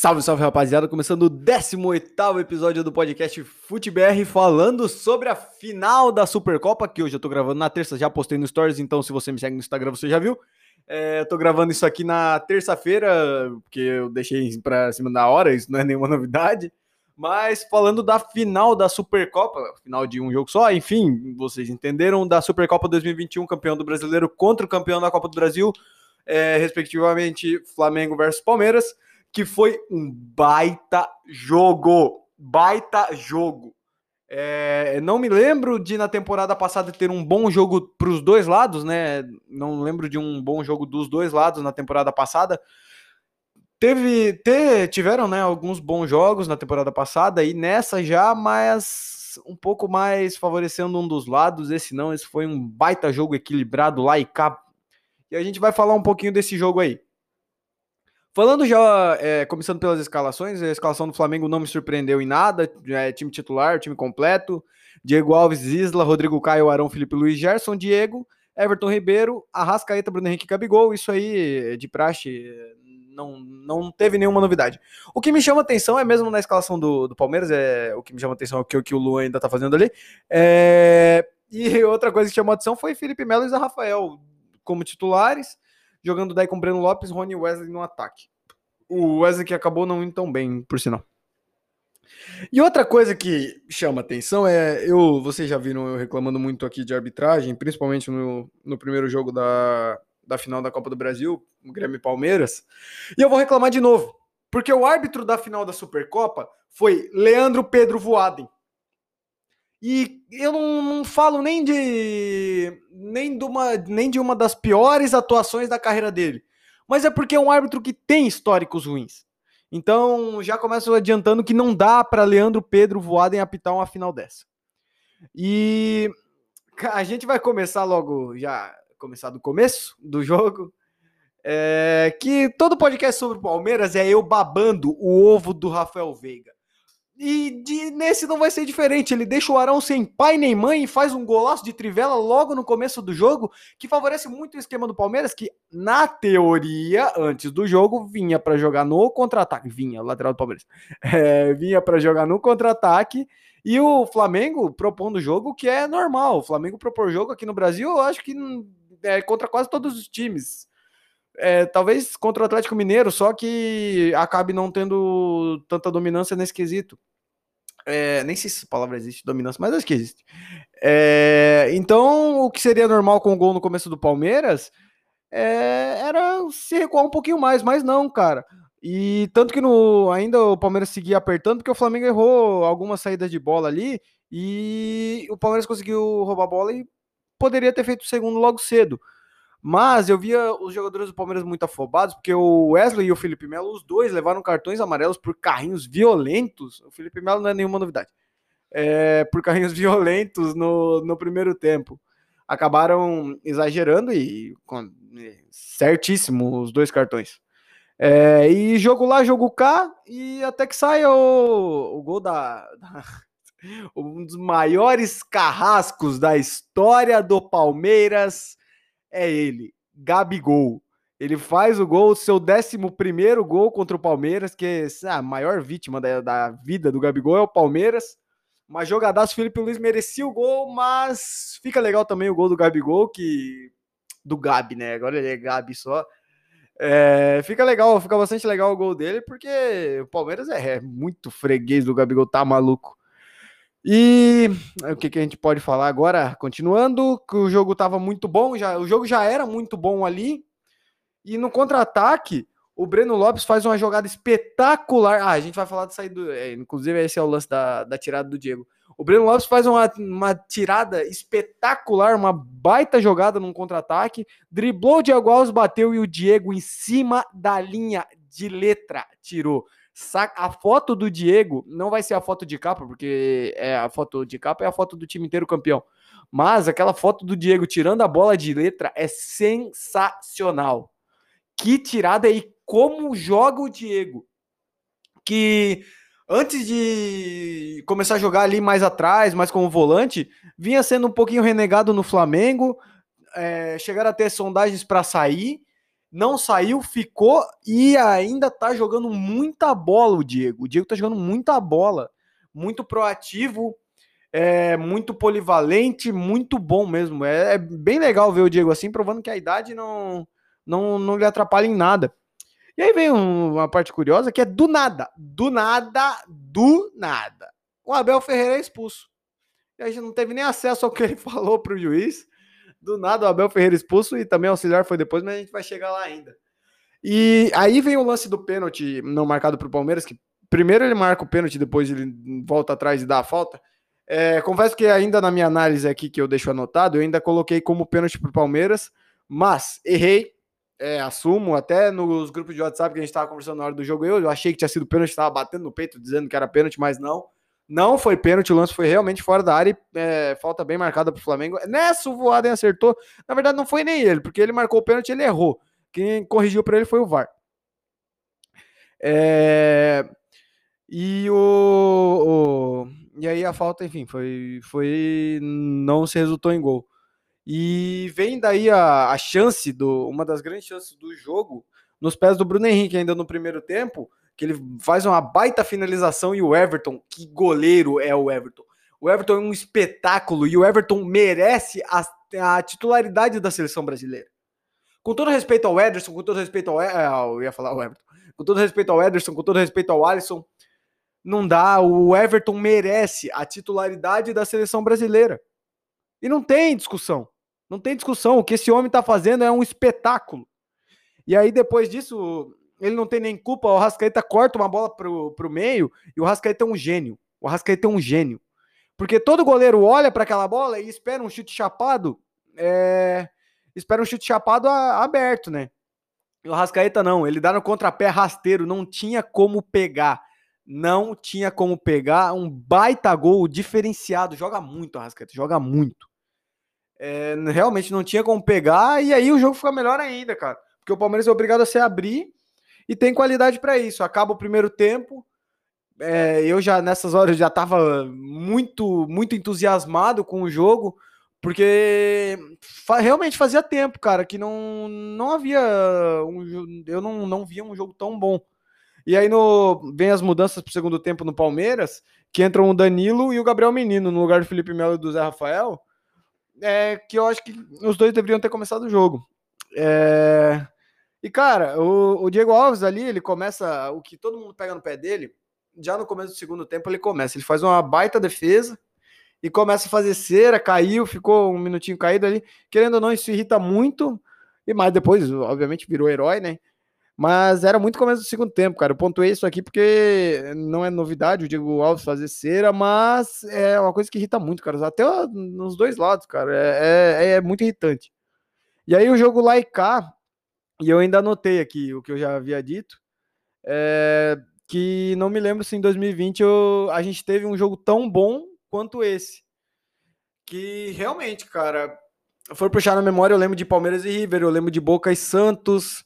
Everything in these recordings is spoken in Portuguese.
Salve, salve rapaziada, começando o 18 episódio do podcast FuteBR falando sobre a final da Supercopa, que hoje eu tô gravando na terça, já postei no Stories, então se você me segue no Instagram você já viu. É, eu tô gravando isso aqui na terça-feira, porque eu deixei pra cima da hora, isso não é nenhuma novidade. Mas falando da final da Supercopa, final de um jogo só, enfim, vocês entenderam, da Supercopa 2021, campeão do brasileiro contra o campeão da Copa do Brasil, é, respectivamente Flamengo versus Palmeiras que foi um baita jogo. Baita jogo. É, não me lembro de na temporada passada ter um bom jogo para os dois lados, né? Não lembro de um bom jogo dos dois lados na temporada passada. Teve, te, tiveram, né, alguns bons jogos na temporada passada e nessa já, mas um pouco mais favorecendo um dos lados. Esse não, esse foi um baita jogo equilibrado lá e cá. E a gente vai falar um pouquinho desse jogo aí. Falando já, é, começando pelas escalações, a escalação do Flamengo não me surpreendeu em nada. É time titular, time completo. Diego Alves, Isla, Rodrigo Caio, Arão, Felipe Luiz, Gerson, Diego, Everton Ribeiro, Arrascaeta, Bruno Henrique Gabigol. Isso aí, de praxe, não, não teve nenhuma novidade. O que me chama atenção é mesmo na escalação do, do Palmeiras, é, o que me chama atenção é o que, o que o ainda tá fazendo ali. É, e outra coisa que chamou atenção foi Felipe Melo e Zé Rafael como titulares jogando daí com Breno Lopes, Rony e Wesley no ataque. O Wesley que acabou não indo tão bem, por sinal. E outra coisa que chama atenção é, eu, vocês já viram eu reclamando muito aqui de arbitragem, principalmente no, no primeiro jogo da, da final da Copa do Brasil, Grêmio e Palmeiras, e eu vou reclamar de novo, porque o árbitro da final da Supercopa foi Leandro Pedro Voaden. E eu não, não, falo nem de nem de, uma, nem de uma das piores atuações da carreira dele, mas é porque é um árbitro que tem históricos ruins. Então já começo adiantando que não dá para Leandro Pedro em apitar uma final dessa. E a gente vai começar logo, já começar do começo do jogo. É, que todo podcast sobre o Palmeiras é eu babando o ovo do Rafael Veiga. E de, nesse não vai ser diferente. Ele deixa o Arão sem pai nem mãe e faz um golaço de trivela logo no começo do jogo, que favorece muito o esquema do Palmeiras, que na teoria, antes do jogo, vinha para jogar no contra-ataque. Vinha, lateral do Palmeiras. É, vinha para jogar no contra-ataque. E o Flamengo propondo o jogo, que é normal. O Flamengo propor jogo aqui no Brasil, eu acho que é contra quase todos os times. É, talvez contra o Atlético Mineiro, só que acabe não tendo tanta dominância nesse quesito. É, nem sei se essa palavra existe, dominância, mas acho que existe. É, então, o que seria normal com o gol no começo do Palmeiras é, era se recuar um pouquinho mais, mas não, cara. E tanto que no, ainda o Palmeiras seguia apertando, porque o Flamengo errou algumas saídas de bola ali, e o Palmeiras conseguiu roubar a bola e poderia ter feito o segundo logo cedo. Mas eu via os jogadores do Palmeiras muito afobados, porque o Wesley e o Felipe Melo, os dois levaram cartões amarelos por carrinhos violentos. O Felipe Melo não é nenhuma novidade. É, por carrinhos violentos no, no primeiro tempo. Acabaram exagerando e com, certíssimo os dois cartões. É, e jogo lá, jogo cá, e até que saia o, o gol da, da um dos maiores carrascos da história do Palmeiras é ele, Gabigol. Ele faz o gol, seu 11 gol contra o Palmeiras, que é a maior vítima da, da vida do Gabigol é o Palmeiras. Uma jogadaço, Felipe Luiz merecia o gol, mas fica legal também o gol do Gabigol, que. Do Gabi, né? Agora ele é Gabi só. É, fica legal, fica bastante legal o gol dele, porque o Palmeiras é, é muito freguês do Gabigol, tá maluco. E o que, que a gente pode falar agora? Continuando, que o jogo estava muito bom, já, o jogo já era muito bom ali. E no contra-ataque, o Breno Lopes faz uma jogada espetacular. Ah, a gente vai falar disso aí, do, é, inclusive esse é o lance da, da tirada do Diego. O Breno Lopes faz uma, uma tirada espetacular, uma baita jogada num contra-ataque. Driblou o Diego Alves, bateu e o Diego em cima da linha de letra tirou. A foto do Diego não vai ser a foto de capa, porque é a foto de capa é a foto do time inteiro campeão. Mas aquela foto do Diego tirando a bola de letra é sensacional. Que tirada e como joga o Diego. Que antes de começar a jogar ali mais atrás, mais como volante, vinha sendo um pouquinho renegado no Flamengo. É, chegaram a ter sondagens para sair não saiu, ficou e ainda tá jogando muita bola o Diego. O Diego tá jogando muita bola, muito proativo, é muito polivalente, muito bom mesmo. É, é, bem legal ver o Diego assim, provando que a idade não, não, não lhe atrapalha em nada. E aí vem uma parte curiosa que é do nada, do nada, do nada. O Abel Ferreira é expulso. E a gente não teve nem acesso ao que ele falou pro juiz. Do nada o Abel Ferreira expulso e também o auxiliar foi depois, mas a gente vai chegar lá ainda. E aí vem o lance do pênalti não marcado pro Palmeiras, que primeiro ele marca o pênalti, depois ele volta atrás e dá a falta. É, confesso que ainda na minha análise aqui que eu deixo anotado, eu ainda coloquei como pênalti pro Palmeiras, mas errei, é, assumo, até nos grupos de WhatsApp que a gente estava conversando na hora do jogo, eu, eu achei que tinha sido pênalti, estava batendo no peito dizendo que era pênalti, mas não. Não foi pênalti, o lance foi realmente fora da área e é, falta bem marcada para o Flamengo. Nessa o Voaden acertou. Na verdade, não foi nem ele, porque ele marcou o pênalti ele errou. Quem corrigiu para ele foi o VAR. É... E o, o, E aí a falta, enfim, foi. foi não se resultou em gol. E vem daí a, a chance, do, uma das grandes chances do jogo, nos pés do Bruno Henrique, ainda no primeiro tempo que ele faz uma baita finalização e o Everton, que goleiro é o Everton. O Everton é um espetáculo e o Everton merece a, a titularidade da seleção brasileira. Com todo respeito ao Ederson, com todo respeito ao, é, eu ia falar o Everton, com todo respeito ao Ederson, com todo respeito ao Alisson, não dá. O Everton merece a titularidade da seleção brasileira. E não tem discussão. Não tem discussão. O que esse homem está fazendo é um espetáculo. E aí, depois disso, ele não tem nem culpa. O Rascaeta corta uma bola pro, pro meio e o Rascaeta é um gênio. O Rascaeta é um gênio. Porque todo goleiro olha para aquela bola e espera um chute chapado. É... Espera um chute chapado a, aberto, né? E o Rascaeta não, ele dá no contrapé rasteiro, não tinha como pegar. Não tinha como pegar. Um baita gol diferenciado. Joga muito o Rascaeta, joga muito. É, realmente não tinha como pegar. E aí o jogo fica melhor ainda, cara. Porque o Palmeiras é obrigado a se abrir e tem qualidade para isso. Acaba o primeiro tempo. É, eu já nessas horas já estava muito muito entusiasmado com o jogo porque fa realmente fazia tempo, cara, que não não havia um, eu não, não via um jogo tão bom. E aí no vem as mudanças para o segundo tempo no Palmeiras, que entram o Danilo e o Gabriel Menino no lugar do Felipe Melo e do Zé Rafael, é que eu acho que os dois deveriam ter começado o jogo. É, e, cara, o, o, Diego Alves ali, ele começa. O que todo mundo pega no pé dele, já no começo do segundo tempo, ele começa. Ele faz uma baita defesa e começa a fazer cera, caiu, ficou um minutinho caído ali. Querendo ou não, isso irrita muito. E mais depois, obviamente, virou herói, né? Mas era muito começo do segundo tempo, cara. Eu pontuei isso aqui porque não é novidade o Diego Alves fazer cera, mas é uma coisa que irrita muito, cara. Até nos dois lados, cara. É, é, é muito irritante. E aí o jogo lá e cá, e eu ainda anotei aqui o que eu já havia dito, é, que não me lembro se em 2020 eu, a gente teve um jogo tão bom quanto esse. Que realmente, cara, for puxar na memória, eu lembro de Palmeiras e River, eu lembro de Boca e Santos,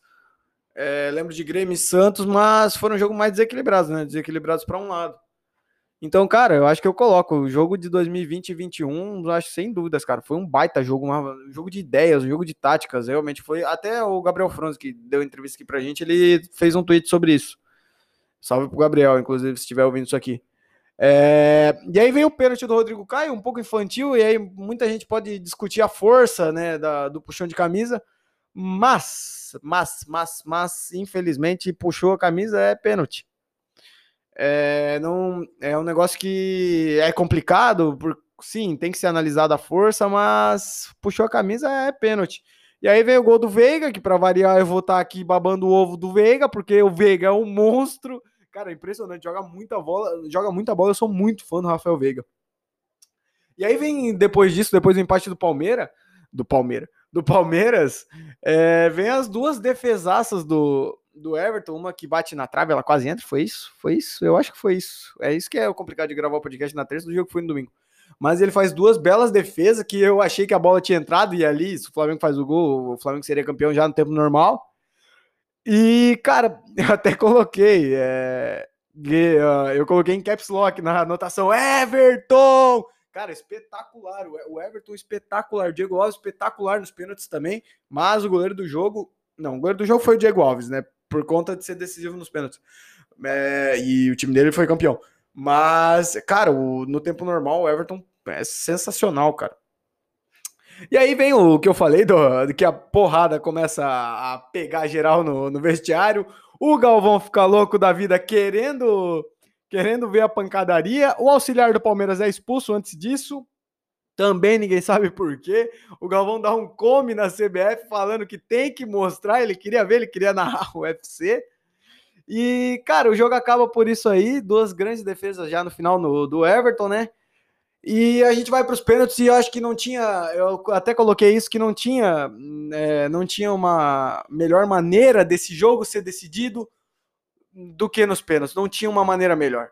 é, lembro de Grêmio e Santos, mas foram jogos mais desequilibrados, né? Desequilibrados para um lado. Então, cara, eu acho que eu coloco o jogo de 2020 e 2021, acho sem dúvidas, cara, foi um baita jogo, um jogo de ideias, um jogo de táticas, realmente foi. Até o Gabriel Franz, que deu entrevista aqui pra gente, ele fez um tweet sobre isso. Salve pro Gabriel, inclusive, se estiver ouvindo isso aqui. É... E aí veio o pênalti do Rodrigo Caio, um pouco infantil, e aí muita gente pode discutir a força, né, da, do puxão de camisa, mas, mas, mas, mas, infelizmente, puxou a camisa, é pênalti. É, não, é um negócio que é complicado, por, sim, tem que ser analisado a força, mas puxou a camisa é pênalti. E aí vem o gol do Veiga, que para variar eu vou estar tá aqui babando o ovo do Veiga, porque o Veiga é um monstro. Cara, impressionante, joga muita bola, joga muita bola, eu sou muito fã do Rafael Veiga. E aí vem depois disso, depois do empate do Palmeiras, do Palmeiras, do Palmeiras, é, vem as duas defesaças do, do Everton, uma que bate na trave, ela quase entra, foi isso? Foi isso? Eu acho que foi isso. É isso que é o complicado de gravar o podcast na terça do jogo que foi no domingo. Mas ele faz duas belas defesas que eu achei que a bola tinha entrado e ali, se o Flamengo faz o gol, o Flamengo seria campeão já no tempo normal. E, cara, eu até coloquei, é, eu coloquei em caps lock na anotação Everton! Cara, espetacular, o Everton espetacular, o Diego Alves espetacular nos pênaltis também, mas o goleiro do jogo Não, o goleiro do jogo foi o Diego Alves, né? Por conta de ser decisivo nos pênaltis. É, e o time dele foi campeão. Mas, cara, o, no tempo normal, o Everton é sensacional, cara. E aí vem o que eu falei, do, do que a porrada começa a pegar geral no, no vestiário. O Galvão fica louco da vida querendo querendo ver a pancadaria. O auxiliar do Palmeiras é expulso antes disso. Também ninguém sabe por quê. O Galvão dá um come na CBF falando que tem que mostrar. Ele queria ver, ele queria narrar o UFC. E, cara, o jogo acaba por isso aí. Duas grandes defesas já no final no, do Everton, né? E a gente vai para os pênaltis e eu acho que não tinha. Eu até coloquei isso que não tinha, é, não tinha uma melhor maneira desse jogo ser decidido do que nos pênaltis. Não tinha uma maneira melhor.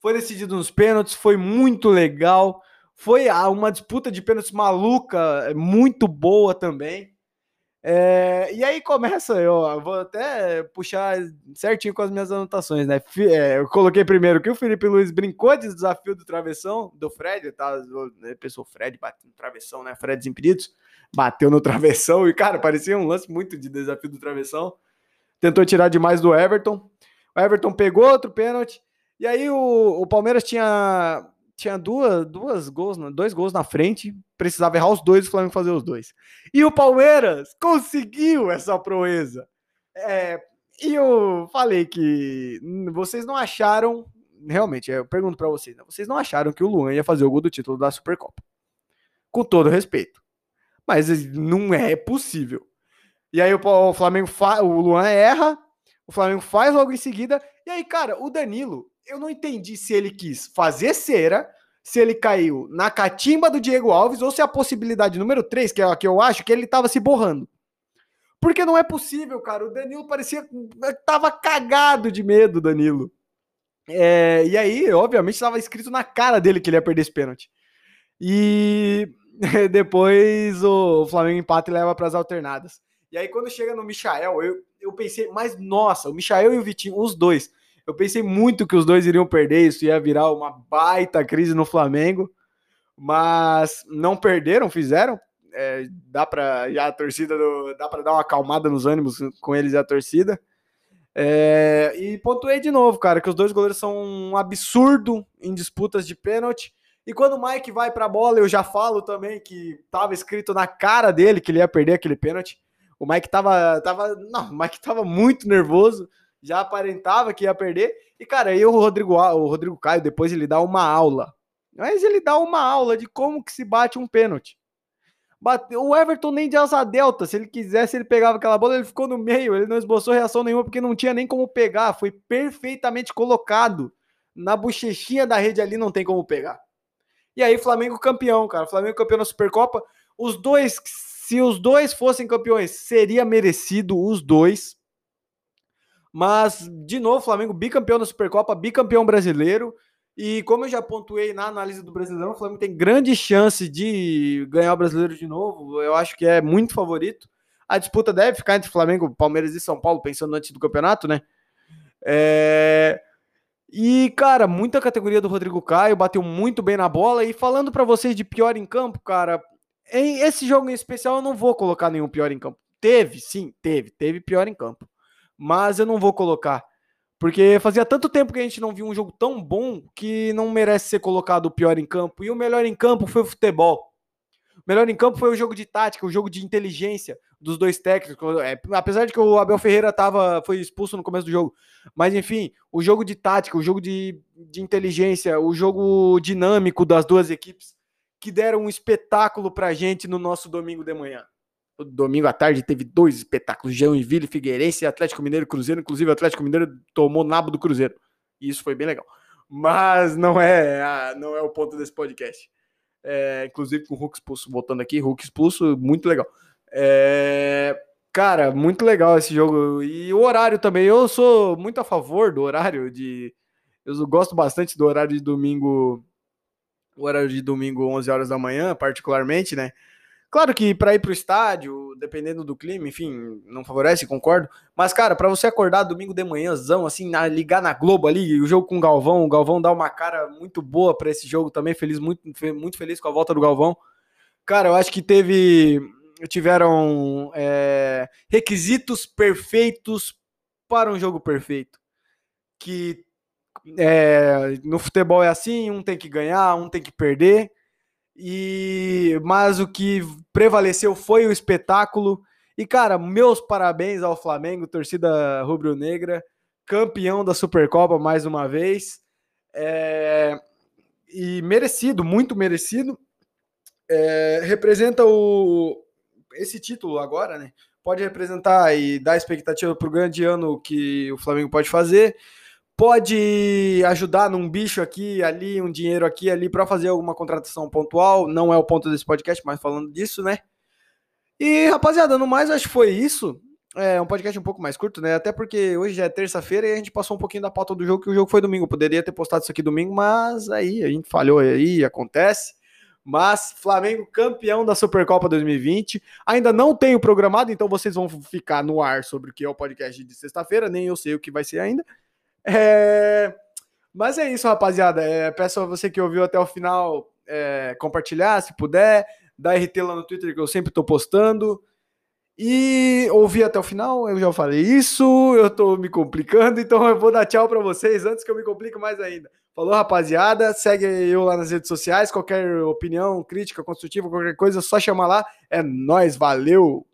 Foi decidido nos pênaltis, foi muito legal. Foi uma disputa de pênaltis maluca, muito boa também. É, e aí começa, eu vou até puxar certinho com as minhas anotações, né? É, eu coloquei primeiro que o Felipe Luiz brincou de desafio do travessão do Fred, tá? Né, pessoa Fred bateu no travessão, né? Fred Desimpedidos bateu no travessão e, cara, parecia um lance muito de desafio do travessão. Tentou tirar demais do Everton. O Everton pegou outro pênalti. E aí o, o Palmeiras tinha tinha duas, duas gols, dois gols na frente, precisava errar os dois e o Flamengo fazer os dois. E o Palmeiras conseguiu essa proeza. É, e eu falei que vocês não acharam, realmente, eu pergunto para vocês, né, vocês não acharam que o Luan ia fazer o gol do título da Supercopa? Com todo respeito. Mas não é possível. E aí o Flamengo, o Luan erra, o Flamengo faz logo em seguida, e aí, cara, o Danilo eu não entendi se ele quis fazer cera, se ele caiu na catimba do Diego Alves ou se a possibilidade número 3, que é a que eu acho, que ele tava se borrando. Porque não é possível, cara. O Danilo parecia. Tava cagado de medo, Danilo. É, e aí, obviamente, estava escrito na cara dele que ele ia perder esse pênalti. E depois o Flamengo empata e leva para as alternadas. E aí, quando chega no Michael, eu, eu pensei, mas nossa, o Michael e o Vitinho, os dois, eu pensei muito que os dois iriam perder, isso ia virar uma baita crise no Flamengo, mas não perderam, fizeram. É, dá para já a torcida do, dá para dar uma acalmada nos ânimos com eles e a torcida. É, e pontuei de novo, cara, que os dois goleiros são um absurdo em disputas de pênalti. E quando o Mike vai para a bola, eu já falo também que tava escrito na cara dele que ele ia perder aquele pênalti. O Mike tava, tava, não, o Mike tava muito nervoso já aparentava que ia perder. E, cara, aí o Rodrigo, o Rodrigo Caio, depois ele dá uma aula. Mas ele dá uma aula de como que se bate um pênalti. O Everton nem de asa delta, se ele quisesse, ele pegava aquela bola, ele ficou no meio, ele não esboçou reação nenhuma, porque não tinha nem como pegar, foi perfeitamente colocado na bochechinha da rede ali, não tem como pegar. E aí, Flamengo campeão, cara, Flamengo campeão na Supercopa, os dois, se os dois fossem campeões, seria merecido os dois, mas, de novo, Flamengo bicampeão da Supercopa, bicampeão brasileiro. E como eu já pontuei na análise do Brasileirão, o Flamengo tem grande chance de ganhar o brasileiro de novo. Eu acho que é muito favorito. A disputa deve ficar entre Flamengo, Palmeiras e São Paulo, pensando antes do campeonato, né? É... E, cara, muita categoria do Rodrigo Caio, bateu muito bem na bola. E falando para vocês de pior em campo, cara, em esse jogo em especial eu não vou colocar nenhum pior em campo. Teve, sim, teve, teve pior em campo mas eu não vou colocar. Porque fazia tanto tempo que a gente não viu um jogo tão bom que não merece ser colocado o pior em campo. E o melhor em campo foi o futebol. O melhor em campo foi o jogo de tática, o jogo de inteligência dos dois técnicos. É, apesar de que o Abel Ferreira tava, foi expulso no começo do jogo. Mas enfim, o jogo de tática, o jogo de, de inteligência, o jogo dinâmico das duas equipes que deram um espetáculo pra gente no nosso domingo de manhã domingo à tarde teve dois espetáculos, Joinville, Figueirense, Atlético Mineiro e Cruzeiro, inclusive o Atlético Mineiro tomou nabo do Cruzeiro. E isso foi bem legal. Mas não é, a, não é o ponto desse podcast. É, inclusive com o Hulk expulso, voltando aqui, Hulk expulso, muito legal. É, cara, muito legal esse jogo. E o horário também, eu sou muito a favor do horário de. Eu gosto bastante do horário de domingo. O horário de domingo, 11 horas da manhã, particularmente, né? Claro que para ir para o estádio, dependendo do clima, enfim, não favorece, concordo. Mas, cara, para você acordar domingo de manhãzão, assim, na, ligar na Globo ali, o jogo com o Galvão, o Galvão dá uma cara muito boa para esse jogo também, feliz, muito, muito feliz com a volta do Galvão. Cara, eu acho que teve tiveram é, requisitos perfeitos para um jogo perfeito. Que é, no futebol é assim, um tem que ganhar, um tem que perder. E mas o que prevaleceu foi o espetáculo. E cara, meus parabéns ao Flamengo, torcida rubro-negra, campeão da Supercopa mais uma vez. É, e merecido, muito merecido. É, representa o esse título agora, né? Pode representar e dar expectativa para o grande ano que o Flamengo pode fazer pode ajudar num bicho aqui, ali, um dinheiro aqui, ali, para fazer alguma contratação pontual. Não é o ponto desse podcast, mas falando disso, né? E, rapaziada, no mais, acho que foi isso. É um podcast um pouco mais curto, né? Até porque hoje já é terça-feira e a gente passou um pouquinho da pauta do jogo, que o jogo foi domingo. poderia ter postado isso aqui domingo, mas aí a gente falhou aí, acontece. Mas Flamengo campeão da Supercopa 2020. Ainda não tenho programado, então vocês vão ficar no ar sobre o que é o podcast de sexta-feira. Nem eu sei o que vai ser ainda. É... Mas é isso, rapaziada. É, peço a você que ouviu até o final é, compartilhar, se puder. Dá RT lá no Twitter, que eu sempre tô postando. E ouvir até o final, eu já falei isso, eu tô me complicando, então eu vou dar tchau para vocês antes que eu me complique mais ainda. Falou, rapaziada. Segue eu lá nas redes sociais. Qualquer opinião, crítica, construtiva, qualquer coisa, só chamar lá. É nós, valeu!